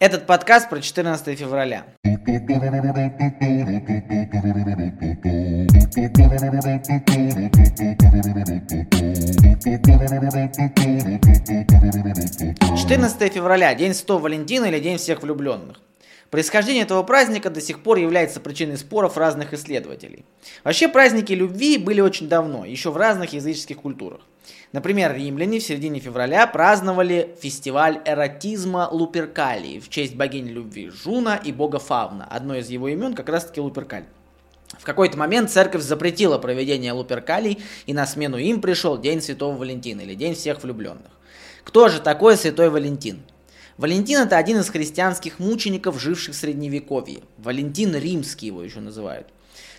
Этот подкаст про 14 февраля. 14 февраля, День Святого Валентина или День всех влюбленных. Происхождение этого праздника до сих пор является причиной споров разных исследователей. Вообще праздники любви были очень давно, еще в разных языческих культурах. Например, римляне в середине февраля праздновали фестиваль эротизма Луперкалии в честь богини любви Жуна и бога Фавна. Одно из его имен как раз таки Луперкаль. В какой-то момент церковь запретила проведение Луперкалий, и на смену им пришел День Святого Валентина или День всех влюбленных. Кто же такой Святой Валентин? Валентин это один из христианских мучеников, живших в Средневековье. Валентин Римский его еще называют.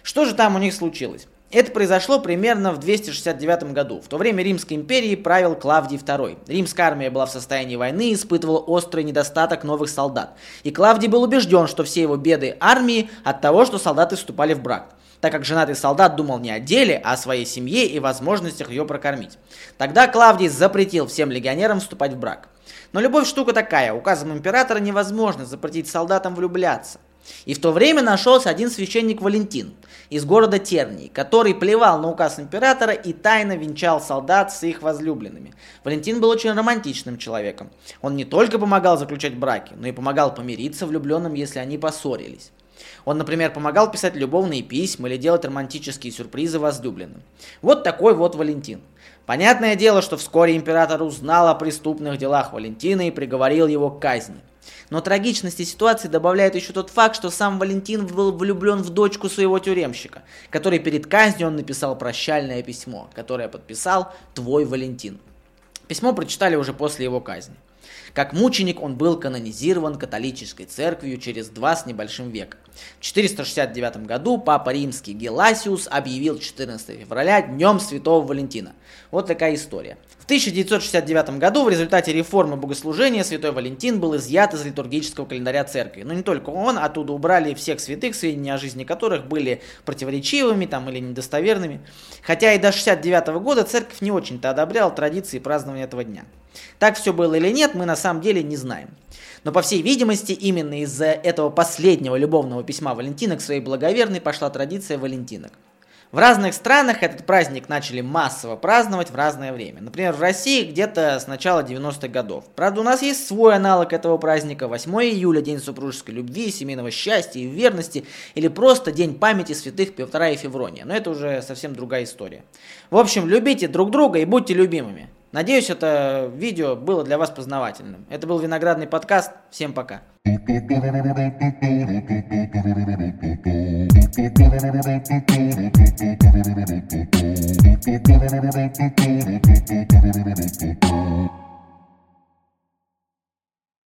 Что же там у них случилось? Это произошло примерно в 269 году. В то время Римской империей правил Клавдий II. Римская армия была в состоянии войны и испытывала острый недостаток новых солдат. И Клавдий был убежден, что все его беды армии от того, что солдаты вступали в брак так как женатый солдат думал не о деле, а о своей семье и возможностях ее прокормить. Тогда Клавдий запретил всем легионерам вступать в брак. Но любовь штука такая, указом императора невозможно запретить солдатам влюбляться. И в то время нашелся один священник Валентин из города Тернии, который плевал на указ императора и тайно венчал солдат с их возлюбленными. Валентин был очень романтичным человеком. Он не только помогал заключать браки, но и помогал помириться влюбленным, если они поссорились. Он, например, помогал писать любовные письма или делать романтические сюрпризы возлюбленным. Вот такой вот Валентин. Понятное дело, что вскоре император узнал о преступных делах Валентина и приговорил его к казни. Но трагичности ситуации добавляет еще тот факт, что сам Валентин был влюблен в дочку своего тюремщика, который перед казнью он написал прощальное письмо, которое подписал «Твой Валентин». Письмо прочитали уже после его казни. Как мученик он был канонизирован католической церковью через два с небольшим века. В 469 году Папа Римский Геласиус объявил 14 февраля Днем Святого Валентина. Вот такая история. В 1969 году в результате реформы богослужения Святой Валентин был изъят из литургического календаря церкви. Но не только он, оттуда убрали всех святых, сведения о жизни которых были противоречивыми там, или недостоверными. Хотя и до 1969 года церковь не очень-то одобряла традиции празднования этого дня. Так все было или нет, мы на самом деле не знаем. Но по всей видимости, именно из-за этого последнего любовного письма Валентина к своей благоверной пошла традиция валентинок. В разных странах этот праздник начали массово праздновать в разное время. Например, в России где-то с начала 90-х годов. Правда, у нас есть свой аналог этого праздника. 8 июля – День супружеской любви, семейного счастья и верности. Или просто День памяти святых Петра и Феврония. Но это уже совсем другая история. В общем, любите друг друга и будьте любимыми. Надеюсь, это видео было для вас познавательным. Это был Виноградный подкаст. Всем пока.